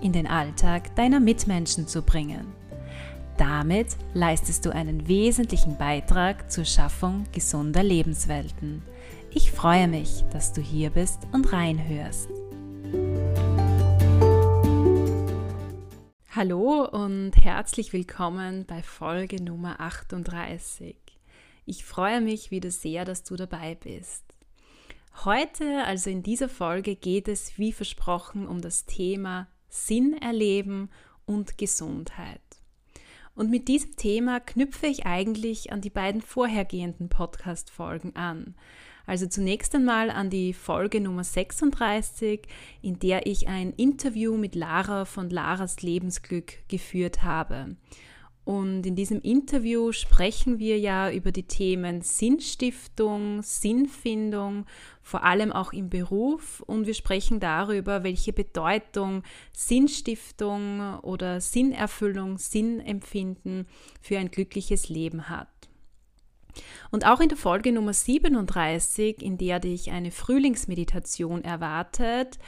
in den Alltag deiner Mitmenschen zu bringen. Damit leistest du einen wesentlichen Beitrag zur Schaffung gesunder Lebenswelten. Ich freue mich, dass du hier bist und reinhörst. Hallo und herzlich willkommen bei Folge Nummer 38. Ich freue mich wieder sehr, dass du dabei bist. Heute, also in dieser Folge, geht es wie versprochen um das Thema Sinn erleben und Gesundheit. Und mit diesem Thema knüpfe ich eigentlich an die beiden vorhergehenden Podcast-Folgen an. Also zunächst einmal an die Folge Nummer 36, in der ich ein Interview mit Lara von Laras Lebensglück geführt habe. Und in diesem Interview sprechen wir ja über die Themen Sinnstiftung, Sinnfindung, vor allem auch im Beruf. Und wir sprechen darüber, welche Bedeutung Sinnstiftung oder Sinnerfüllung, Sinnempfinden für ein glückliches Leben hat. Und auch in der Folge Nummer 37, in der dich eine Frühlingsmeditation erwartet,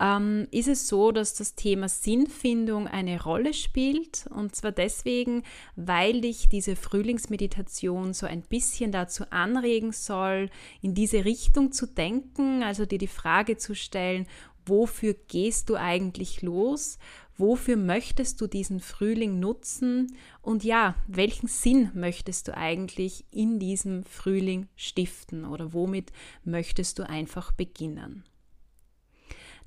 ähm, ist es so, dass das Thema Sinnfindung eine Rolle spielt. Und zwar deswegen, weil dich diese Frühlingsmeditation so ein bisschen dazu anregen soll, in diese Richtung zu denken, also dir die Frage zu stellen, wofür gehst du eigentlich los? Wofür möchtest du diesen Frühling nutzen? Und ja, welchen Sinn möchtest du eigentlich in diesem Frühling stiften oder womit möchtest du einfach beginnen?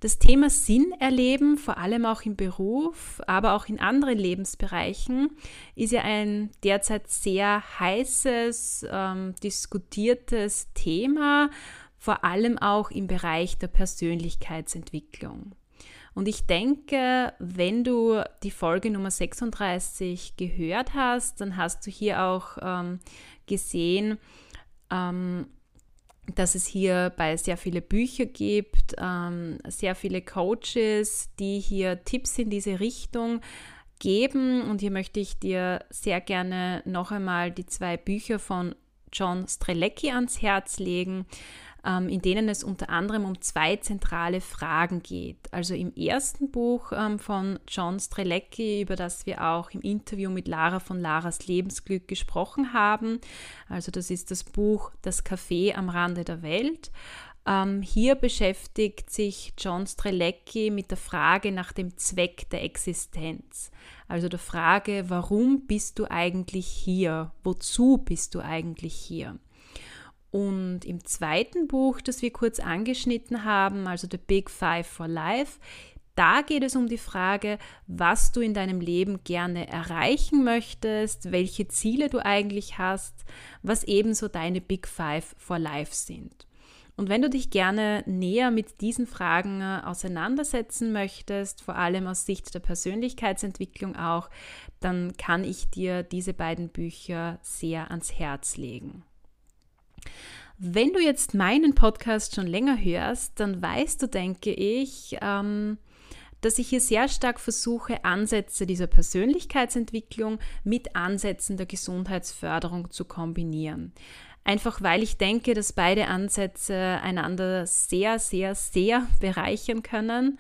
Das Thema Sinn erleben, vor allem auch im Beruf, aber auch in anderen Lebensbereichen, ist ja ein derzeit sehr heißes, ähm, diskutiertes Thema, vor allem auch im Bereich der Persönlichkeitsentwicklung. Und ich denke, wenn du die Folge Nummer 36 gehört hast, dann hast du hier auch ähm, gesehen, ähm, dass es hierbei sehr viele Bücher gibt, ähm, sehr viele Coaches, die hier Tipps in diese Richtung geben. Und hier möchte ich dir sehr gerne noch einmal die zwei Bücher von John Strelecki ans Herz legen. Ähm, in denen es unter anderem um zwei zentrale Fragen geht. Also im ersten Buch ähm, von John Strelecki, über das wir auch im Interview mit Lara von Laras Lebensglück gesprochen haben. Also das ist das Buch Das Café am Rande der Welt. Ähm, hier beschäftigt sich John Strelecki mit der Frage nach dem Zweck der Existenz. Also der Frage, warum bist du eigentlich hier? Wozu bist du eigentlich hier? Und im zweiten Buch, das wir kurz angeschnitten haben, also The Big Five for Life, da geht es um die Frage, was du in deinem Leben gerne erreichen möchtest, welche Ziele du eigentlich hast, was ebenso deine Big Five for Life sind. Und wenn du dich gerne näher mit diesen Fragen äh, auseinandersetzen möchtest, vor allem aus Sicht der Persönlichkeitsentwicklung auch, dann kann ich dir diese beiden Bücher sehr ans Herz legen. Wenn du jetzt meinen Podcast schon länger hörst, dann weißt du, denke ich, ähm, dass ich hier sehr stark versuche, Ansätze dieser Persönlichkeitsentwicklung mit Ansätzen der Gesundheitsförderung zu kombinieren. Einfach weil ich denke, dass beide Ansätze einander sehr, sehr, sehr bereichern können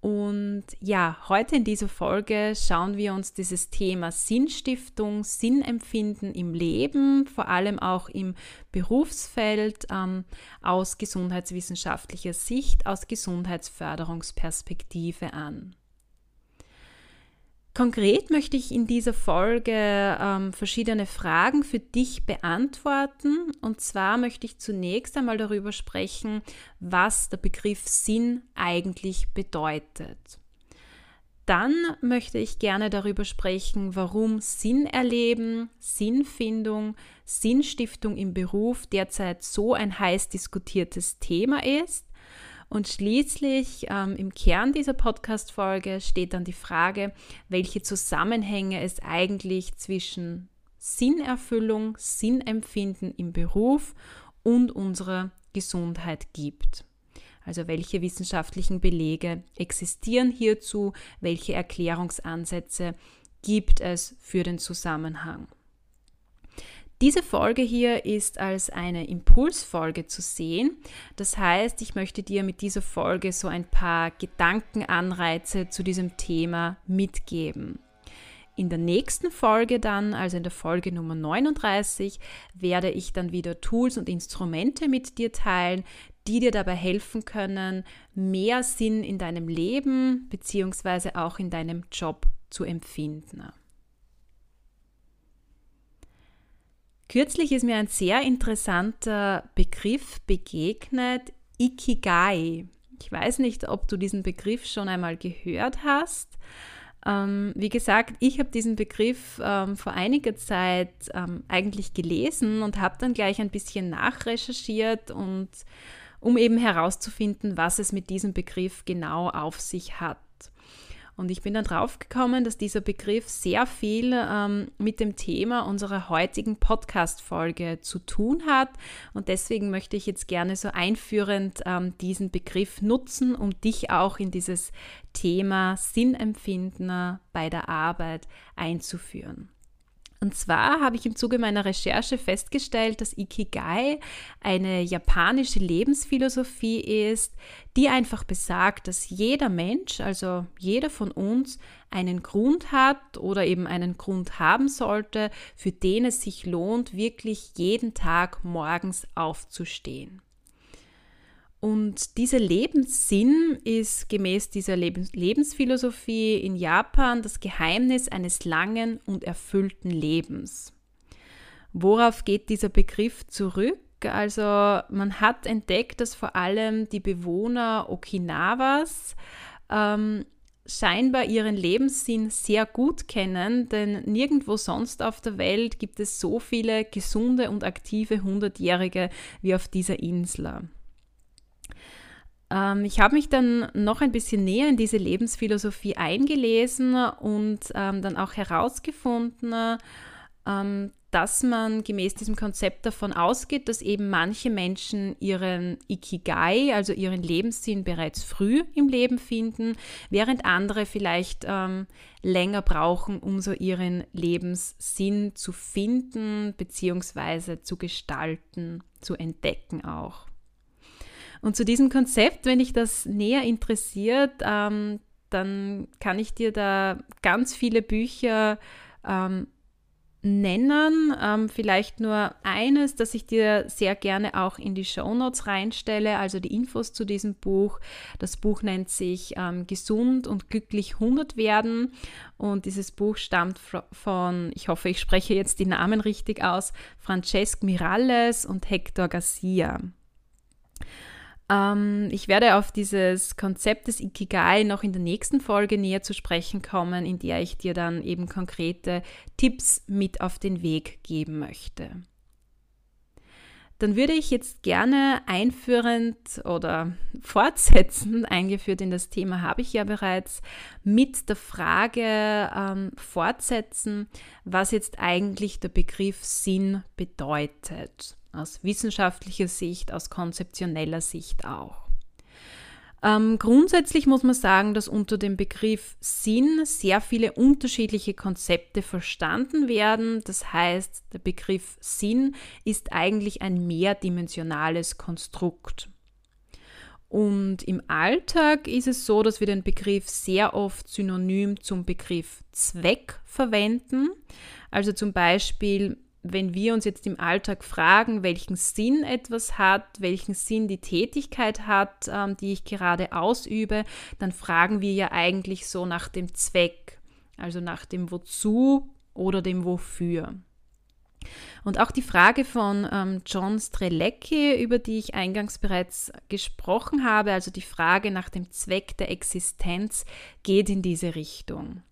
und ja, heute in dieser Folge schauen wir uns dieses Thema Sinnstiftung, Sinnempfinden im Leben, vor allem auch im Berufsfeld ähm, aus gesundheitswissenschaftlicher Sicht, aus Gesundheitsförderungsperspektive an. Konkret möchte ich in dieser Folge ähm, verschiedene Fragen für dich beantworten. Und zwar möchte ich zunächst einmal darüber sprechen, was der Begriff Sinn eigentlich bedeutet. Dann möchte ich gerne darüber sprechen, warum Sinn erleben, Sinnfindung, Sinnstiftung im Beruf derzeit so ein heiß diskutiertes Thema ist Und schließlich ähm, im Kern dieser Podcast-Folge steht dann die Frage, welche Zusammenhänge es eigentlich zwischen Sinnerfüllung, Sinnempfinden im Beruf und unserer Gesundheit gibt. Also welche wissenschaftlichen Belege existieren hierzu, welche Erklärungsansätze gibt es für den Zusammenhang. Diese Folge hier ist als eine Impulsfolge zu sehen. Das heißt, ich möchte dir mit dieser Folge so ein paar Gedankenanreize zu diesem Thema mitgeben. In der nächsten Folge dann, also in der Folge Nummer 39, werde ich dann wieder Tools und Instrumente mit dir teilen, die dir dabei helfen können, mehr Sinn in deinem Leben bzw. auch in deinem Job zu empfinden. Kürzlich ist mir ein sehr interessanter Begriff begegnet, Ikigai. Ich weiß nicht, ob du diesen Begriff schon einmal gehört hast. Ähm, wie gesagt, ich habe diesen Begriff ähm, vor einiger Zeit ähm, eigentlich gelesen und habe dann gleich ein bisschen nachrecherchiert und um eben herauszufinden, was es mit diesem Begriff genau auf sich hat. Und ich bin dann drauf gekommen, dass dieser Begriff sehr viel ähm, mit dem Thema unserer heutigen Podcast-Folge zu tun hat. Und deswegen möchte ich jetzt gerne so einführend ähm, diesen Begriff nutzen, um dich auch in dieses Thema Sinnempfinden bei der Arbeit einzuführen. Und zwar habe ich im Zuge meiner Recherche festgestellt, dass Ikigai eine japanische Lebensphilosophie ist, die einfach besagt, dass jeder Mensch, also jeder von uns, einen Grund hat oder eben einen Grund haben sollte, für den es sich lohnt, wirklich jeden Tag morgens aufzustehen. Und dieser Lebenssinn ist gemäß dieser Lebens Lebensphilosophie in Japan das Geheimnis eines langen und erfüllten Lebens. Worauf geht dieser Begriff zurück? Also man hat entdeckt, dass vor allem die Bewohner Okinawas ähm, scheinbar ihren Lebenssinn sehr gut kennen, denn nirgendwo sonst auf der Welt gibt es so viele gesunde und aktive Hundertjährige wie auf dieser Insel. Ähm, ich habe mich dann noch ein bisschen näher in diese Lebensphilosophie eingelesen und ähm, dann auch herausgefunden, ähm, dass man gemäß diesem Konzept davon ausgeht, dass eben manche Menschen ihren Ikigai, also ihren Lebenssinn bereits früh im Leben finden, während andere vielleicht ähm, länger brauchen, um so ihren Lebenssinn zu finden bzw. zu gestalten, zu entdecken auch. Und zu diesem Konzept, wenn dich das näher interessiert, ähm, dann kann ich dir da ganz viele Bücher ähm, nennen. Ähm, vielleicht nur eines, das ich dir sehr gerne auch in die Show Notes reinstelle, also die Infos zu diesem Buch. Das Buch nennt sich ähm, Gesund und glücklich 100 werden und dieses Buch stammt von, ich hoffe, ich spreche jetzt die Namen richtig aus, Francesc Miralles und Hector Garcia. Ähm, ich werde auf dieses Konzept des Ikigai noch in der nächsten Folge näher zu sprechen kommen, in der ich dir dann eben konkrete Tipps mit auf den Weg geben möchte. Dann würde ich jetzt gerne einführend oder fortsetzend, eingeführt in das Thema habe ich ja bereits, mit der Frage ähm, fortsetzen, was jetzt eigentlich der Begriff Sinn bedeutet aus wissenschaftlicher Sicht, aus konzeptioneller Sicht auch. Ähm, grundsätzlich muss man sagen, dass unter dem Begriff Sinn sehr viele unterschiedliche Konzepte verstanden werden. Das heißt, der Begriff Sinn ist eigentlich ein mehrdimensionales Konstrukt. Und im Alltag ist es so, dass wir den Begriff sehr oft synonym zum Begriff Zweck verwenden. Also zum Beispiel wenn wir uns jetzt im Alltag fragen, welchen Sinn etwas hat, welchen Sinn die Tätigkeit hat, ähm, die ich gerade ausübe, dann fragen wir ja eigentlich so nach dem Zweck, also nach dem Wozu oder dem Wofür. Und auch die Frage von ähm, John Strelecki, über die ich eingangs bereits gesprochen habe, also die Frage nach dem Zweck der Existenz, geht in diese Richtung.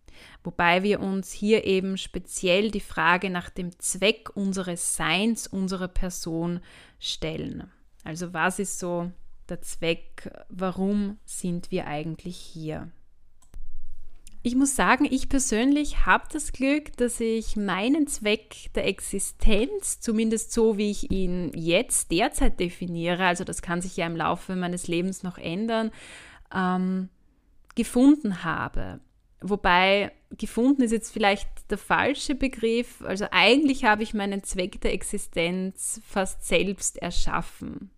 Wobei wir uns hier eben speziell die Frage nach dem Zweck unseres Seins, unserer Person stellen. Also was ist so der Zweck, warum sind wir eigentlich hier. Ich muss sagen, ich persönlich habe das Glück, dass ich meinen Zweck der Existenz, zumindest so wie ich ihn jetzt derzeit definiere, also das kann sich ja im Laufe meines Lebens noch ändern, ähm, gefunden habe. Wobei gefunden ist jetzt vielleicht der falsche Begriff. Also eigentlich habe ich meinen Zweck der Existenz fast selbst erschaffen.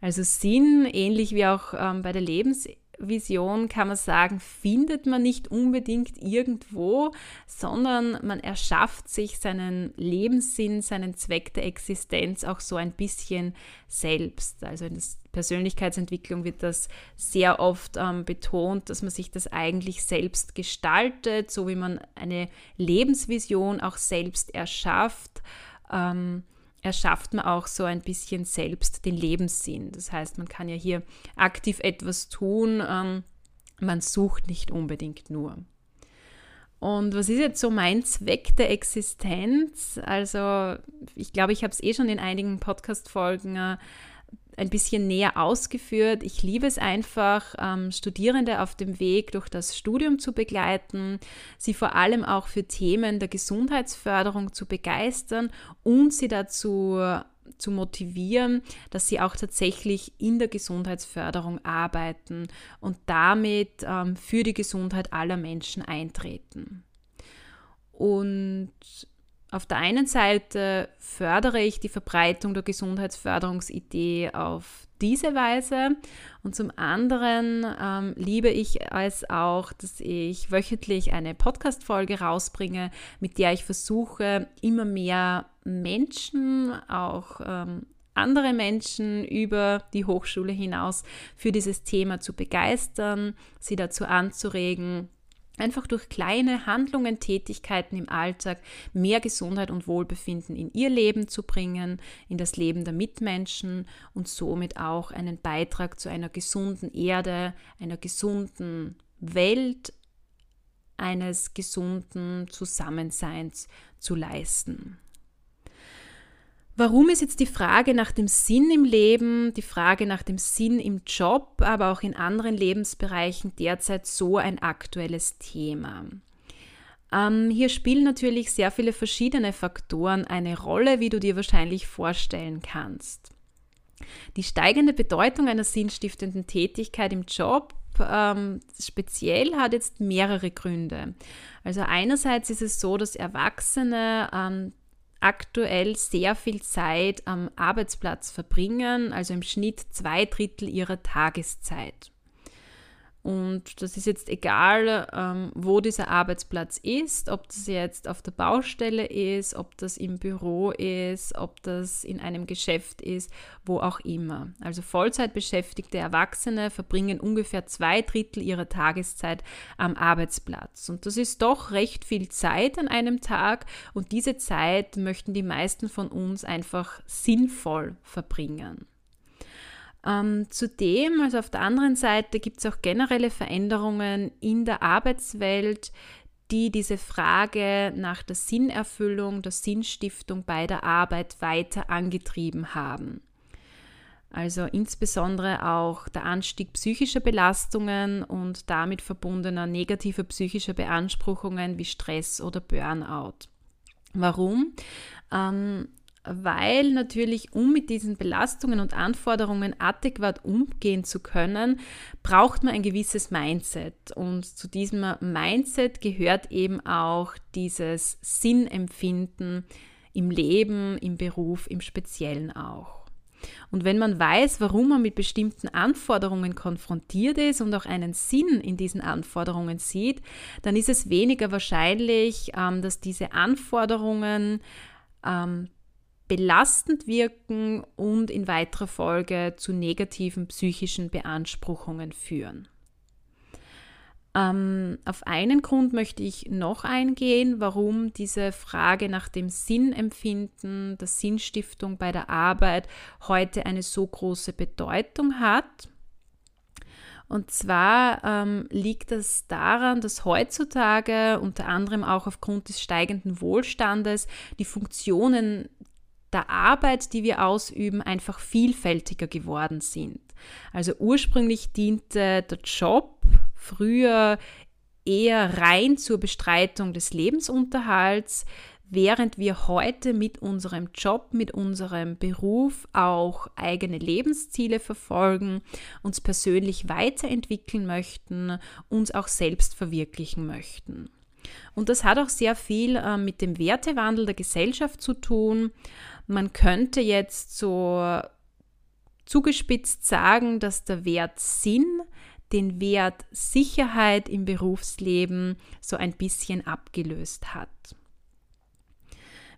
Also Sinn, ähnlich wie auch ähm, bei der Lebens Vision kann man sagen, findet man nicht unbedingt irgendwo, sondern man erschafft sich seinen Lebenssinn, seinen Zweck der Existenz auch so ein bisschen selbst. Also in der Persönlichkeitsentwicklung wird das sehr oft ähm, betont, dass man sich das eigentlich selbst gestaltet, so wie man eine Lebensvision auch selbst erschafft. Ähm, erschafft man auch so ein bisschen selbst den Lebenssinn. Das heißt, man kann ja hier aktiv etwas tun, ähm, man sucht nicht unbedingt nur. Und was ist jetzt so mein Zweck der Existenz? Also ich glaube, ich habe es eh schon in einigen Podcast-Folgen äh, ein bisschen näher ausgeführt. Ich liebe es einfach, ähm, Studierende auf dem Weg durch das Studium zu begleiten, sie vor allem auch für Themen der Gesundheitsförderung zu begeistern und sie dazu zu motivieren, dass sie auch tatsächlich in der Gesundheitsförderung arbeiten und damit ähm, für die Gesundheit aller Menschen eintreten. Und auf der einen Seite fördere ich die Verbreitung der Gesundheitsförderungsidee auf diese Weise und zum anderen ähm, liebe ich es auch, dass ich wöchentlich eine Podcast-Folge rausbringe, mit der ich versuche, immer mehr Menschen, auch ähm, andere Menschen über die Hochschule hinaus für dieses Thema zu begeistern, sie dazu anzuregen, einfach durch kleine Handlungen, Tätigkeiten im Alltag mehr Gesundheit und Wohlbefinden in ihr Leben zu bringen, in das Leben der Mitmenschen und somit auch einen Beitrag zu einer gesunden Erde, einer gesunden Welt, eines gesunden Zusammenseins zu leisten. Warum ist jetzt die Frage nach dem Sinn im Leben, die Frage nach dem Sinn im Job, aber auch in anderen Lebensbereichen derzeit so ein aktuelles Thema? Ähm, hier spielen natürlich sehr viele verschiedene Faktoren eine Rolle, wie du dir wahrscheinlich vorstellen kannst. Die steigende Bedeutung einer sinnstiftenden Tätigkeit im Job ähm, speziell hat jetzt mehrere Gründe. Also einerseits ist es so, dass Erwachsene ähm, aktuell sehr viel Zeit am Arbeitsplatz verbringen, also im Schnitt zwei Drittel ihrer Tageszeit. Und das ist jetzt egal, ähm, wo dieser Arbeitsplatz ist, ob das jetzt auf der Baustelle ist, ob das im Büro ist, ob das in einem Geschäft ist, wo auch immer. Also Vollzeitbeschäftigte Erwachsene verbringen ungefähr zwei Drittel ihrer Tageszeit am Arbeitsplatz. Und das ist doch recht viel Zeit an einem Tag und diese Zeit möchten die meisten von uns einfach sinnvoll verbringen. Ähm, zudem, also auf der anderen Seite, gibt es auch generelle Veränderungen in der Arbeitswelt, die diese Frage nach der Sinnerfüllung, der Sinnstiftung bei der Arbeit weiter angetrieben haben. Also insbesondere auch der Anstieg psychischer Belastungen und damit verbundener negativer psychischer Beanspruchungen wie Stress oder Burnout. Warum? Ähm, weil natürlich, um mit diesen Belastungen und Anforderungen adäquat umgehen zu können, braucht man ein gewisses Mindset. Und zu diesem Mindset gehört eben auch dieses Sinnempfinden im Leben, im Beruf, im Speziellen auch. Und wenn man weiß, warum man mit bestimmten Anforderungen konfrontiert ist und auch einen Sinn in diesen Anforderungen sieht, dann ist es weniger wahrscheinlich, ähm, dass diese Anforderungen ähm, belastend wirken und in weiterer Folge zu negativen psychischen Beanspruchungen führen. Ähm, auf einen Grund möchte ich noch eingehen, warum diese Frage nach dem Sinnempfinden, der Sinnstiftung bei der Arbeit heute eine so große Bedeutung hat. Und zwar ähm, liegt das daran, dass heutzutage unter anderem auch aufgrund des steigenden Wohlstandes die Funktionen der Arbeit, die wir ausüben, einfach vielfältiger geworden sind. Also ursprünglich diente der Job früher eher rein zur Bestreitung des Lebensunterhalts, während wir heute mit unserem Job, mit unserem Beruf auch eigene Lebensziele verfolgen, uns persönlich weiterentwickeln möchten, uns auch selbst verwirklichen möchten. Und das hat auch sehr viel äh, mit dem Wertewandel der Gesellschaft zu tun. Man könnte jetzt so zugespitzt sagen, dass der Wert Sinn den Wert Sicherheit im Berufsleben so ein bisschen abgelöst hat.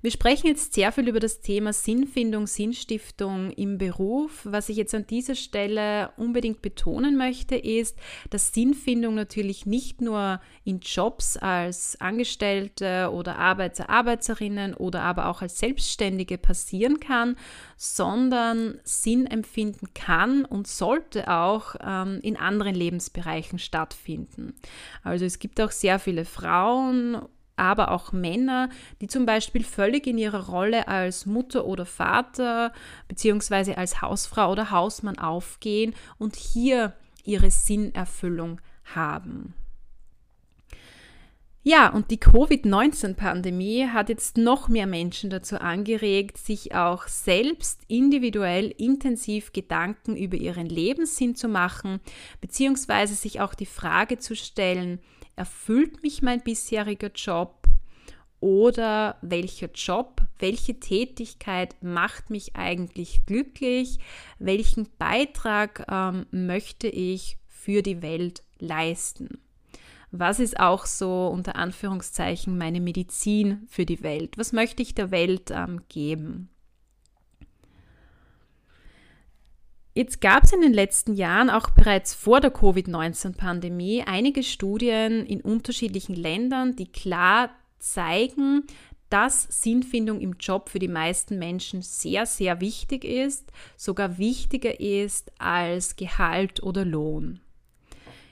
Wir sprechen jetzt sehr viel über das Thema Sinnfindung, Sinnstiftung im Beruf. Was ich jetzt an dieser Stelle unbedingt betonen möchte, ist, dass Sinnfindung natürlich nicht nur in Jobs als Angestellte oder Arbeiter, Arbeiterinnen oder aber auch als Selbstständige passieren kann, sondern Sinn empfinden kann und sollte auch ähm, in anderen Lebensbereichen stattfinden. Also es gibt auch sehr viele Frauen aber auch Männer, die zum Beispiel völlig in ihrer Rolle als Mutter oder Vater beziehungsweise als Hausfrau oder Hausmann aufgehen und hier ihre Sinnerfüllung haben. Ja, und die Covid-19-Pandemie hat jetzt noch mehr Menschen dazu angeregt, sich auch selbst individuell intensiv Gedanken über ihren Lebenssinn zu machen, beziehungsweise sich auch die Frage zu stellen, erfüllt mich mein bisheriger Job oder welcher Job, welche Tätigkeit macht mich eigentlich glücklich, welchen Beitrag ähm, möchte ich für die Welt leisten. Was ist auch so unter Anführungszeichen meine Medizin für die Welt? Was möchte ich der Welt ähm, geben? Jetzt gab es in den letzten Jahren, auch bereits vor der Covid-19-Pandemie, einige Studien in unterschiedlichen Ländern, die klar zeigen, dass Sinnfindung im Job für die meisten Menschen sehr, sehr wichtig ist, sogar wichtiger ist als Gehalt oder Lohn.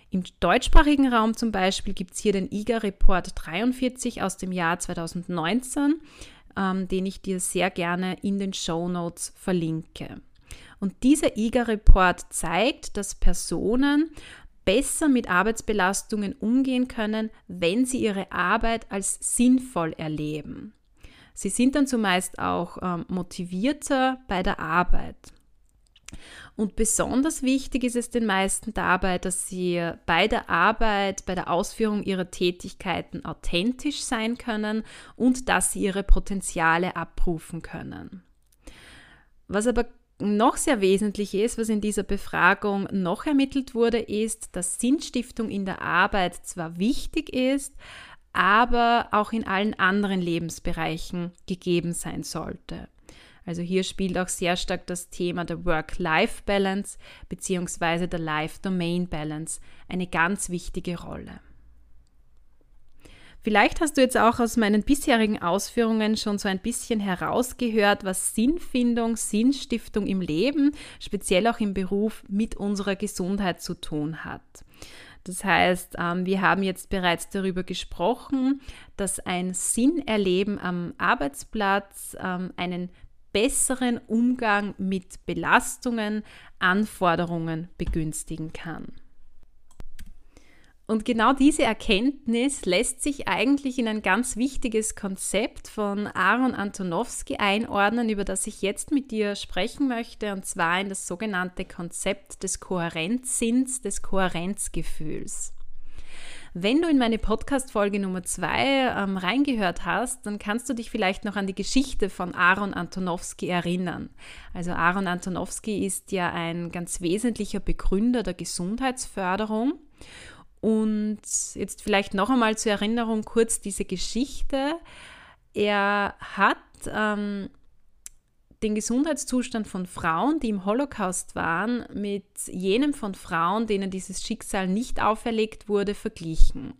Im deutschsprachigen Raum zum Beispiel gibt es hier den IGA-Report 43 aus dem Jahr 2019, ähm, den ich dir sehr gerne in den Show Notes verlinke. Und dieser IGA-Report zeigt, dass Personen besser mit Arbeitsbelastungen umgehen können, wenn sie ihre Arbeit als sinnvoll erleben. Sie sind dann zumeist auch ähm, motivierter bei der Arbeit. Und besonders wichtig ist es den meisten dabei, dass sie bei der Arbeit, bei der Ausführung ihrer Tätigkeiten authentisch sein können und dass sie ihre Potenziale abrufen können. Was aber noch sehr wesentlich ist, was in dieser Befragung noch ermittelt wurde, ist, dass Sinnstiftung in der Arbeit zwar wichtig ist, aber auch in allen anderen Lebensbereichen gegeben sein sollte. Also hier spielt auch sehr stark das Thema der Work-Life-Balance bzw. der Life-Domain-Balance eine ganz wichtige Rolle. Vielleicht hast du jetzt auch aus meinen bisherigen Ausführungen schon so ein bisschen herausgehört, was Sinnfindung, Sinnstiftung im Leben, speziell auch im Beruf, mit unserer Gesundheit zu tun hat. Das heißt, ähm, wir haben jetzt bereits darüber gesprochen, dass ein Sinnerleben am Arbeitsplatz ähm, einen besseren Umgang mit Belastungen, Anforderungen begünstigen kann. Und genau diese Erkenntnis lässt sich eigentlich in ein ganz wichtiges Konzept von Aaron Antonowski einordnen, über das ich jetzt mit dir sprechen möchte, und zwar in das sogenannte Konzept des Kohärenzsinns, des Kohärenzgefühls. Wenn du in meine Podcast-Folge Nummer 2 ähm, reingehört hast, dann kannst du dich vielleicht noch an die Geschichte von Aaron Antonowski erinnern. Also Aaron Antonowski ist ja ein ganz wesentlicher Begründer der Gesundheitsförderung und jetzt vielleicht noch einmal zur Erinnerung kurz diese Geschichte. Er hat ähm, den Gesundheitszustand von Frauen, die im Holocaust waren, mit jenem von Frauen, denen dieses Schicksal nicht auferlegt wurde, verglichen.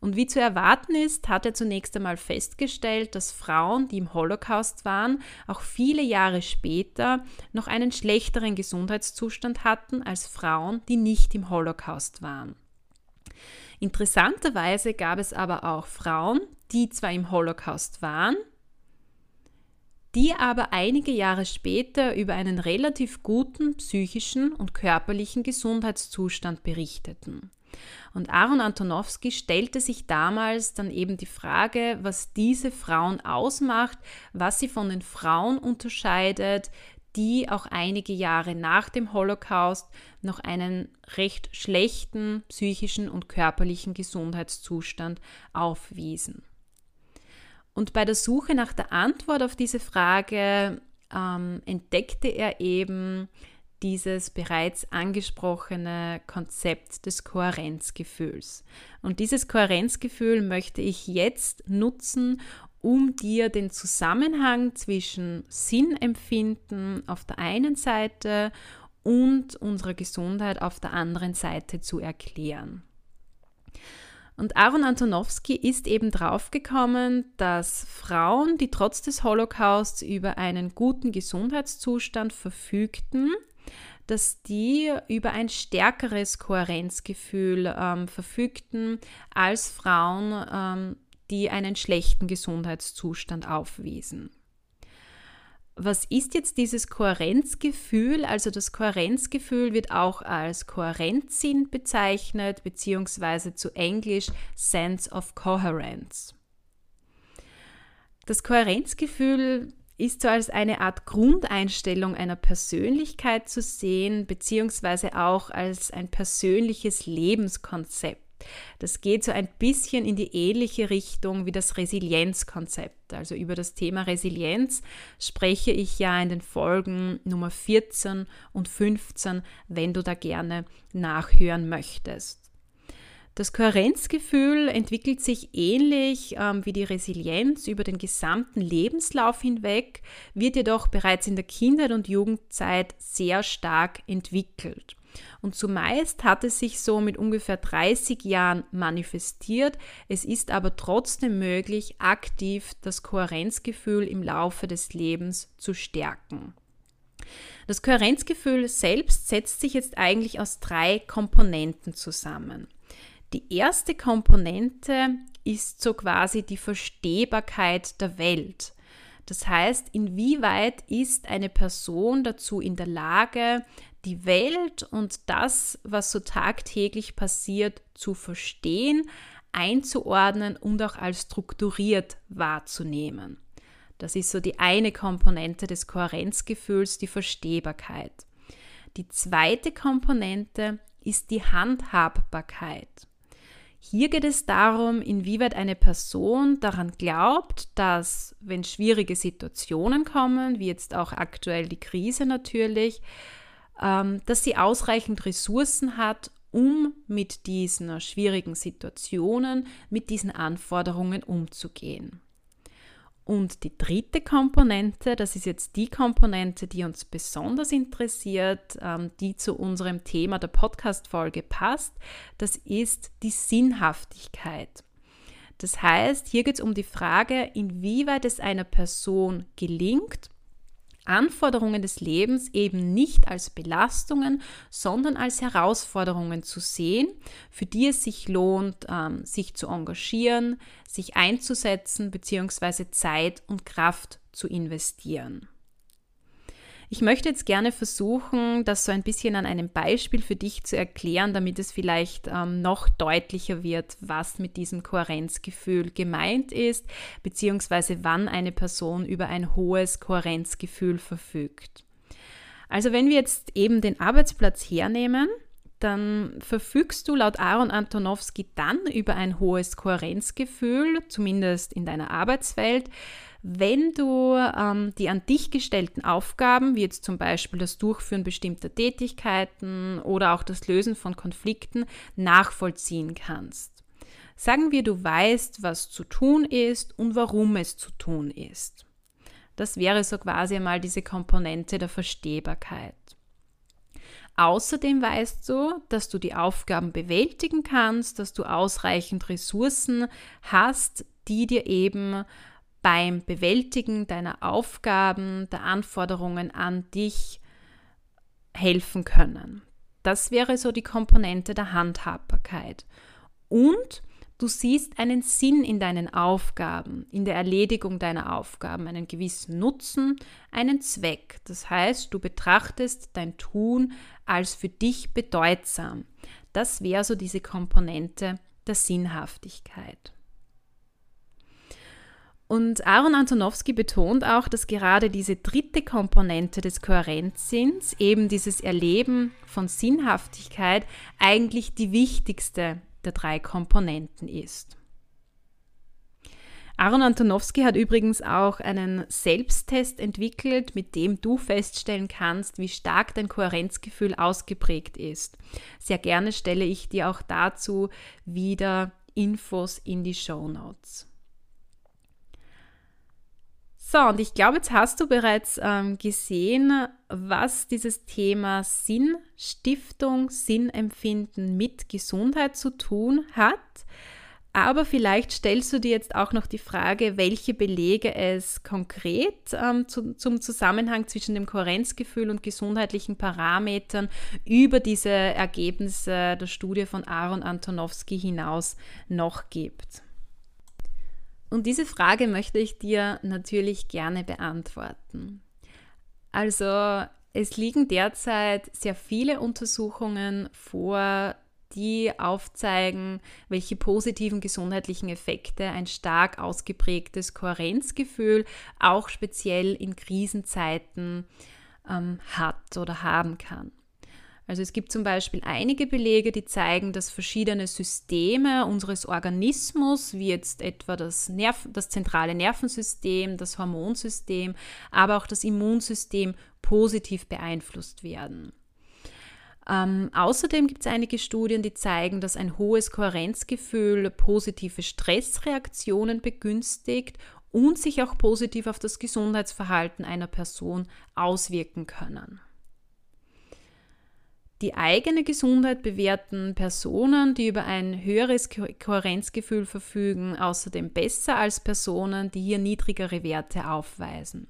Und wie zu erwarten ist, hat er zunächst einmal festgestellt, dass Frauen, die im Holocaust waren, auch viele Jahre später noch einen schlechteren Gesundheitszustand hatten als Frauen, die nicht im Holocaust waren. Interessanterweise gab es aber auch Frauen, die zwar im Holocaust waren, die aber einige Jahre später über einen relativ guten psychischen und körperlichen Gesundheitszustand berichteten. Und Aaron Antonowski stellte sich damals dann eben die Frage, was diese Frauen ausmacht, was sie von den Frauen unterscheidet, die auch einige Jahre nach dem Holocaust noch einen recht schlechten psychischen und körperlichen Gesundheitszustand aufwiesen. Und bei der Suche nach der Antwort auf diese Frage ähm, entdeckte er eben dieses bereits angesprochene Konzept des Kohärenzgefühls. Und dieses Kohärenzgefühl möchte ich jetzt nutzen, um dir den Zusammenhang zwischen Sinnempfinden auf der einen Seite und unserer Gesundheit auf der anderen Seite zu erklären. Und Aaron Antonowski ist eben draufgekommen, dass Frauen, die trotz des Holocausts über einen guten Gesundheitszustand verfügten, dass die über ein stärkeres Kohärenzgefühl ähm, verfügten als Frauen, ähm, die einen schlechten Gesundheitszustand aufwiesen. Was ist jetzt dieses Kohärenzgefühl? Also das Kohärenzgefühl wird auch als Kohärenzsinn bezeichnet, beziehungsweise zu Englisch Sense of Coherence. Das Kohärenzgefühl ist so als eine Art Grundeinstellung einer Persönlichkeit zu sehen, beziehungsweise auch als ein persönliches Lebenskonzept. Das geht so ein bisschen in die ähnliche Richtung wie das Resilienzkonzept. Also über das Thema Resilienz spreche ich ja in den Folgen Nummer 14 und 15, wenn du da gerne nachhören möchtest. Das Kohärenzgefühl entwickelt sich ähnlich ähm, wie die Resilienz über den gesamten Lebenslauf hinweg, wird jedoch bereits in der Kindheit und Jugendzeit sehr stark entwickelt. Und zumeist hat es sich so mit ungefähr 30 Jahren manifestiert. Es ist aber trotzdem möglich, aktiv das Kohärenzgefühl im Laufe des Lebens zu stärken. Das Kohärenzgefühl selbst setzt sich jetzt eigentlich aus drei Komponenten zusammen. Die erste Komponente ist so quasi die Verstehbarkeit der Welt. Das heißt, inwieweit ist eine Person dazu in der Lage, die Welt und das, was so tagtäglich passiert, zu verstehen, einzuordnen und auch als strukturiert wahrzunehmen. Das ist so die eine Komponente des Kohärenzgefühls, die Verstehbarkeit. Die zweite Komponente ist die Handhabbarkeit. Hier geht es darum, inwieweit eine Person daran glaubt, dass, wenn schwierige Situationen kommen, wie jetzt auch aktuell die Krise natürlich, dass sie ausreichend Ressourcen hat, um mit diesen schwierigen Situationen, mit diesen Anforderungen umzugehen. Und die dritte Komponente, das ist jetzt die Komponente, die uns besonders interessiert, ähm, die zu unserem Thema der Podcast-Folge passt, das ist die Sinnhaftigkeit. Das heißt, hier geht es um die Frage, inwieweit es einer Person gelingt, Anforderungen des Lebens eben nicht als Belastungen, sondern als Herausforderungen zu sehen, für die es sich lohnt, ähm, sich zu engagieren, sich einzusetzen bzw. Zeit und Kraft zu investieren. Ich möchte jetzt gerne versuchen, das so ein bisschen an einem Beispiel für dich zu erklären, damit es vielleicht ähm, noch deutlicher wird, was mit diesem Kohärenzgefühl gemeint ist, beziehungsweise wann eine Person über ein hohes Kohärenzgefühl verfügt. Also wenn wir jetzt eben den Arbeitsplatz hernehmen, dann verfügst du laut Aaron Antonowski dann über ein hohes Kohärenzgefühl, zumindest in deiner Arbeitswelt, wenn du ähm, die an dich gestellten Aufgaben, wie jetzt zum Beispiel das Durchführen bestimmter Tätigkeiten oder auch das Lösen von Konflikten, nachvollziehen kannst. Sagen wir, du weißt, was zu tun ist und warum es zu tun ist. Das wäre so quasi einmal diese Komponente der Verstehbarkeit. Außerdem weißt du, dass du die Aufgaben bewältigen kannst, dass du ausreichend Ressourcen hast, die dir eben beim Bewältigen deiner Aufgaben, der Anforderungen an dich helfen können. Das wäre so die Komponente der Handhabbarkeit. Und Du siehst einen Sinn in deinen Aufgaben, in der Erledigung deiner Aufgaben, einen gewissen Nutzen, einen Zweck. Das heißt, du betrachtest dein Tun als für dich bedeutsam. Das wäre so diese Komponente der Sinnhaftigkeit. Und Aaron Antonowski betont auch, dass gerade diese dritte Komponente des Kohärenzsinns, eben dieses Erleben von Sinnhaftigkeit, eigentlich die wichtigste der drei Komponenten ist. Aaron Antonowski hat übrigens auch einen Selbsttest entwickelt, mit dem du feststellen kannst, wie stark dein Kohärenzgefühl ausgeprägt ist. Sehr gerne stelle ich dir auch dazu wieder Infos in die Show Notes. So, und ich glaube, jetzt hast du bereits ähm, gesehen, was dieses Thema Sinnstiftung, Sinnempfinden mit Gesundheit zu tun hat. Aber vielleicht stellst du dir jetzt auch noch die Frage, welche Belege es konkret ähm, zu, zum Zusammenhang zwischen dem Kohärenzgefühl und gesundheitlichen Parametern über diese Ergebnisse der Studie von Aaron Antonowski hinaus noch gibt. Und diese Frage möchte ich dir natürlich gerne beantworten. Also es liegen derzeit sehr viele Untersuchungen vor, die aufzeigen, welche positiven gesundheitlichen Effekte ein stark ausgeprägtes Kohärenzgefühl auch speziell in Krisenzeiten ähm, hat oder haben kann. Also es gibt zum Beispiel einige Belege, die zeigen, dass verschiedene Systeme unseres Organismus, wie jetzt etwa das, Nerv das zentrale Nervensystem, das Hormonsystem, aber auch das Immunsystem positiv beeinflusst werden. Ähm, außerdem gibt es einige Studien, die zeigen, dass ein hohes Kohärenzgefühl positive Stressreaktionen begünstigt und sich auch positiv auf das Gesundheitsverhalten einer Person auswirken können. Die eigene Gesundheit bewerten Personen, die über ein höheres Kohärenzgefühl verfügen, außerdem besser als Personen, die hier niedrigere Werte aufweisen.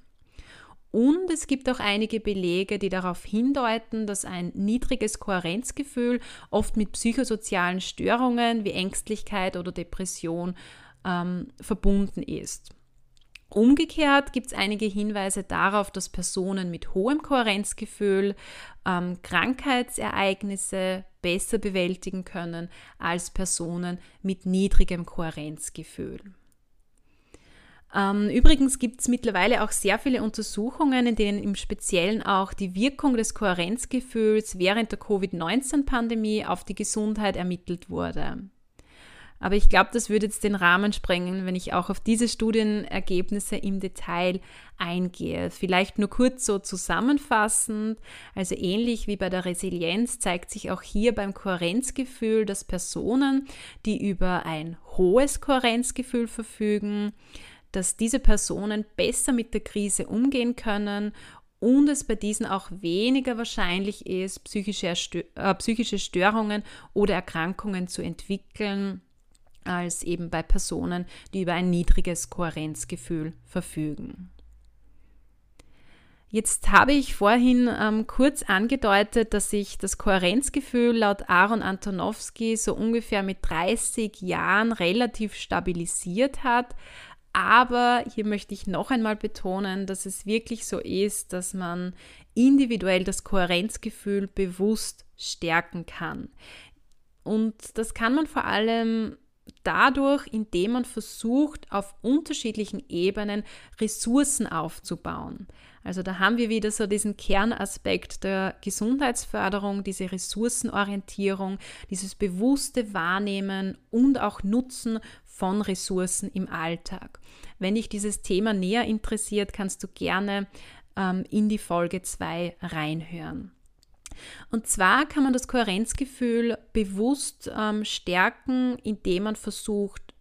Und es gibt auch einige Belege, die darauf hindeuten, dass ein niedriges Kohärenzgefühl oft mit psychosozialen Störungen wie Ängstlichkeit oder Depression ähm, verbunden ist. Umgekehrt gibt es einige Hinweise darauf, dass Personen mit hohem Kohärenzgefühl ähm, Krankheitsereignisse besser bewältigen können als Personen mit niedrigem Kohärenzgefühl. Ähm, übrigens gibt es mittlerweile auch sehr viele Untersuchungen, in denen im Speziellen auch die Wirkung des Kohärenzgefühls während der Covid-19-Pandemie auf die Gesundheit ermittelt wurde. Aber ich glaube, das würde jetzt den Rahmen sprengen, wenn ich auch auf diese Studienergebnisse im Detail eingehe. Vielleicht nur kurz so zusammenfassend. Also ähnlich wie bei der Resilienz zeigt sich auch hier beim Kohärenzgefühl, dass Personen, die über ein hohes Kohärenzgefühl verfügen, dass diese Personen besser mit der Krise umgehen können und es bei diesen auch weniger wahrscheinlich ist, psychische, äh, psychische Störungen oder Erkrankungen zu entwickeln als eben bei Personen, die über ein niedriges Kohärenzgefühl verfügen. Jetzt habe ich vorhin ähm, kurz angedeutet, dass sich das Kohärenzgefühl laut Aaron Antonowski so ungefähr mit 30 Jahren relativ stabilisiert hat. Aber hier möchte ich noch einmal betonen, dass es wirklich so ist, dass man individuell das Kohärenzgefühl bewusst stärken kann. Und das kann man vor allem dadurch, indem man versucht, auf unterschiedlichen Ebenen Ressourcen aufzubauen. Also da haben wir wieder so diesen Kernaspekt der Gesundheitsförderung, diese Ressourcenorientierung, dieses bewusste Wahrnehmen und auch Nutzen von Ressourcen im Alltag. Wenn dich dieses Thema näher interessiert, kannst du gerne ähm, in die Folge 2 reinhören. Und zwar kann man das Kohärenzgefühl bewusst ähm, stärken, indem man versucht,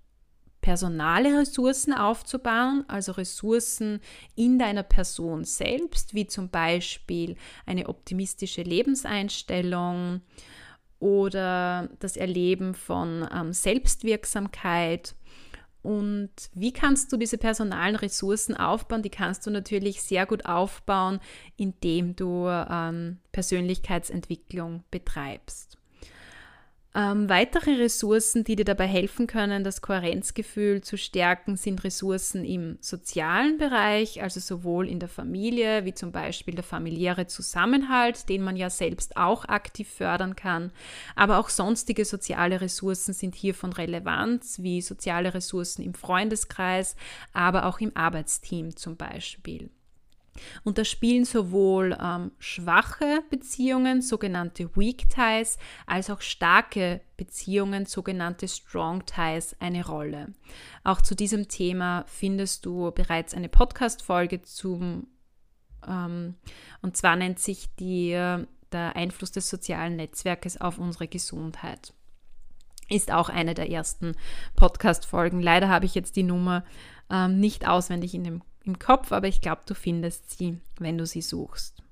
personale Ressourcen aufzubauen, also Ressourcen in deiner Person selbst, wie zum Beispiel eine optimistische Lebenseinstellung oder das Erleben von ähm, Selbstwirksamkeit und wie kannst du diese personalen Ressourcen aufbauen? Die kannst du natürlich sehr gut aufbauen, indem du ähm, Persönlichkeitsentwicklung betreibst. Ähm, weitere Ressourcen, die dir dabei helfen können, das Kohärenzgefühl zu stärken, sind Ressourcen im sozialen Bereich, also sowohl in der Familie, wie zum Beispiel der familiäre Zusammenhalt, den man ja selbst auch aktiv fördern kann, aber auch sonstige soziale Ressourcen sind hier von Relevanz, wie soziale Ressourcen im Freundeskreis, aber auch im Arbeitsteam zum Beispiel. Und da spielen sowohl ähm, schwache Beziehungen, sogenannte Weak Ties, als auch starke Beziehungen, sogenannte Strong Ties, eine Rolle. Auch zu diesem Thema findest du bereits eine Podcast-Folge zum, ähm, und zwar nennt sich die der Einfluss des sozialen Netzwerkes auf unsere Gesundheit. Ist auch eine der ersten Podcast-Folgen. Leider habe ich jetzt die Nummer ähm, nicht auswendig in dem im Kopf, aber ich glaube, du findest sie, wenn du sie suchst.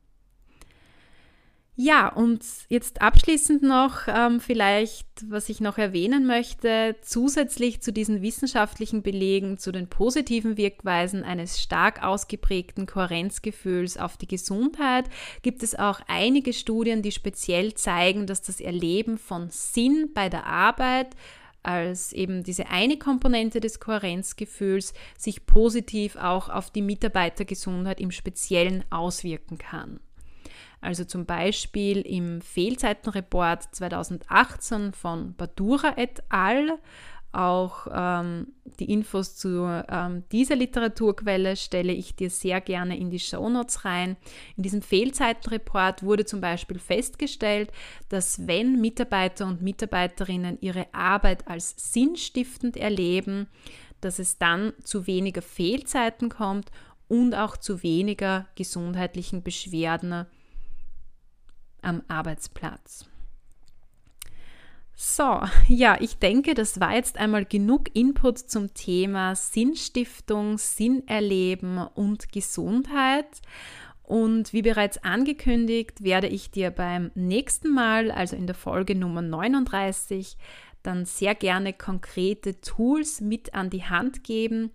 Ja, und jetzt abschließend noch ähm, vielleicht, was ich noch erwähnen möchte, zusätzlich zu diesen wissenschaftlichen Belegen, zu den positiven Wirkweisen eines stark ausgeprägten Kohärenzgefühls auf die Gesundheit, gibt es auch einige Studien, die speziell zeigen, dass das Erleben von Sinn bei der Arbeit als eben diese eine Komponente des Kohärenzgefühls sich positiv auch auf die Mitarbeitergesundheit im Speziellen auswirken kann. Also zum Beispiel im Fehlzeitenreport 2018 von Badura et al auch ähm, die Infos zu ähm, dieser Literaturquelle stelle ich dir sehr gerne in die Shownotes rein. In diesem Fehlzeitenreport wurde zum Beispiel festgestellt, dass wenn Mitarbeiter und Mitarbeiterinnen ihre Arbeit als sinnstiftend erleben, dass es dann zu weniger Fehlzeiten kommt und auch zu weniger gesundheitlichen Beschwerden am Arbeitsplatz. So, ja, ich denke, das war jetzt einmal genug Input zum Thema Sinnstiftung, Sinnerleben und Gesundheit. Und wie bereits angekündigt, werde ich dir beim nächsten Mal, also in der Folge Nummer 39, dann sehr gerne konkrete Tools mit an die Hand geben,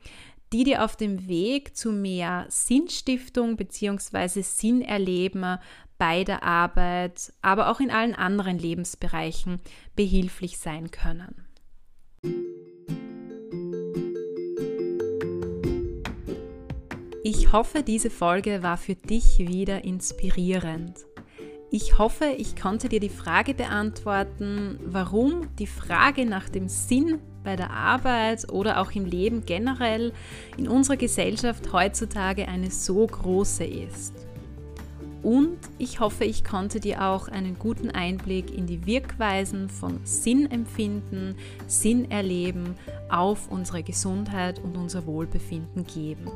die dir auf dem Weg zu mehr Sinnstiftung bzw. Sinnerleben bei der Arbeit, aber auch in allen anderen Lebensbereichen behilflich sein können. Ich hoffe, diese Folge war für dich wieder inspirierend. Ich hoffe, ich konnte dir die Frage beantworten, warum die Frage nach dem Sinn bei der Arbeit oder auch im Leben generell in unserer Gesellschaft heutzutage eine so große ist. Und ich hoffe, ich konnte dir auch einen guten Einblick in die Wirkweisen von Sinnempfinden, Sinnerleben auf unsere Gesundheit und unser Wohlbefinden geben.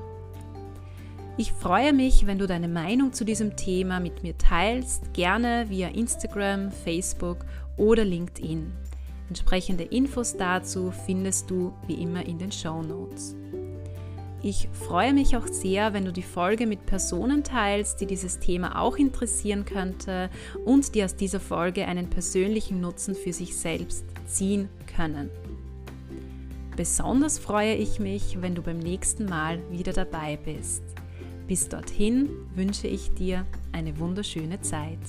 Ich freue mich, wenn du deine Meinung zu diesem Thema mit mir teilst, gerne via Instagram, Facebook oder LinkedIn. Entsprechende Infos dazu findest du wie immer in den Show Notes. Ich freue mich auch sehr, wenn du die Folge mit Personen teilst, die dieses Thema auch interessieren könnte und die aus dieser Folge einen persönlichen Nutzen für sich selbst ziehen können. Besonders freue ich mich, wenn du beim nächsten Mal wieder dabei bist. Bis dorthin wünsche ich dir eine wunderschöne Zeit.